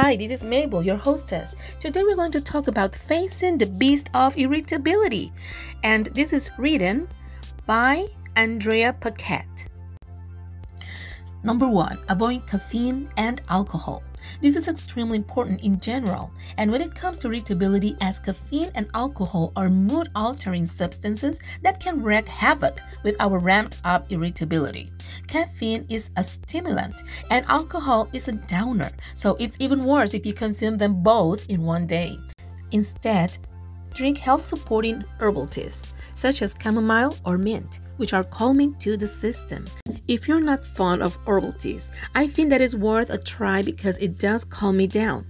Hi, this is Mabel, your hostess. Today we're going to talk about facing the beast of irritability. And this is written by Andrea Paquette. Number one, avoid caffeine and alcohol. This is extremely important in general, and when it comes to irritability, as caffeine and alcohol are mood altering substances that can wreak havoc with our ramped up irritability. Caffeine is a stimulant, and alcohol is a downer, so it's even worse if you consume them both in one day. Instead, drink health supporting herbal teas, such as chamomile or mint which are calming to the system. If you're not fond of herbal teas, I think that is worth a try because it does calm me down.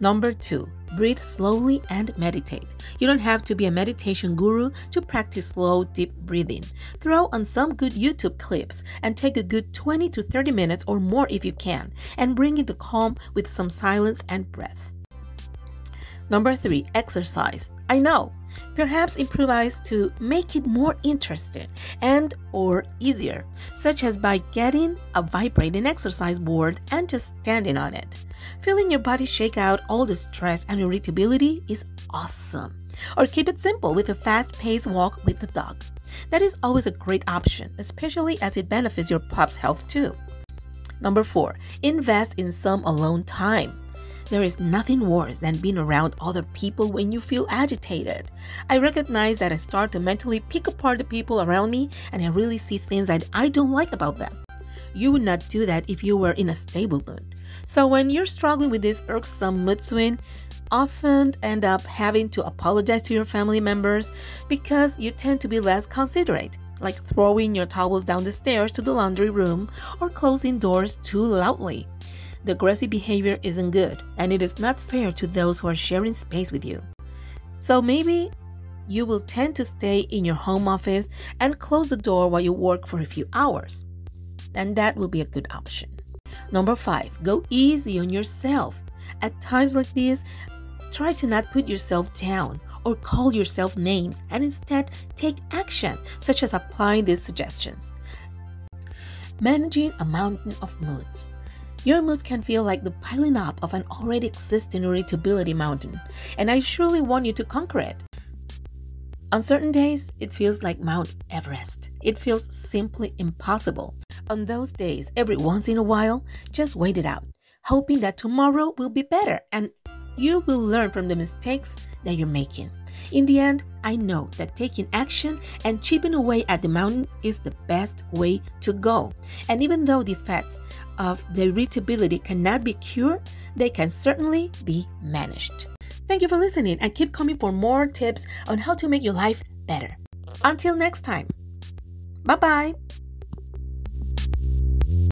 Number two, breathe slowly and meditate. You don't have to be a meditation guru to practice slow, deep breathing. Throw on some good YouTube clips and take a good 20 to 30 minutes or more if you can, and bring in the calm with some silence and breath. Number three, exercise. I know Perhaps improvise to make it more interesting and or easier, such as by getting a vibrating exercise board and just standing on it. Feeling your body shake out all the stress and irritability is awesome. Or keep it simple with a fast-paced walk with the dog. That is always a great option, especially as it benefits your pup's health too. Number 4. Invest in some alone time. There is nothing worse than being around other people when you feel agitated. I recognize that I start to mentally pick apart the people around me and I really see things that I don't like about them. You would not do that if you were in a stable mood. So when you're struggling with this irksome mood swing, often end up having to apologize to your family members because you tend to be less considerate like throwing your towels down the stairs to the laundry room or closing doors too loudly. The aggressive behavior isn't good, and it is not fair to those who are sharing space with you. So maybe you will tend to stay in your home office and close the door while you work for a few hours. And that will be a good option. Number five, go easy on yourself. At times like this, try to not put yourself down or call yourself names and instead take action, such as applying these suggestions. Managing a mountain of moods. Your moods can feel like the piling up of an already existing irritability mountain, and I surely want you to conquer it. On certain days, it feels like Mount Everest. It feels simply impossible. On those days, every once in a while, just wait it out, hoping that tomorrow will be better and you will learn from the mistakes that you're making. In the end, I know that taking action and chipping away at the mountain is the best way to go. And even though the effects of the irritability cannot be cured, they can certainly be managed. Thank you for listening and keep coming for more tips on how to make your life better. Until next time, bye bye.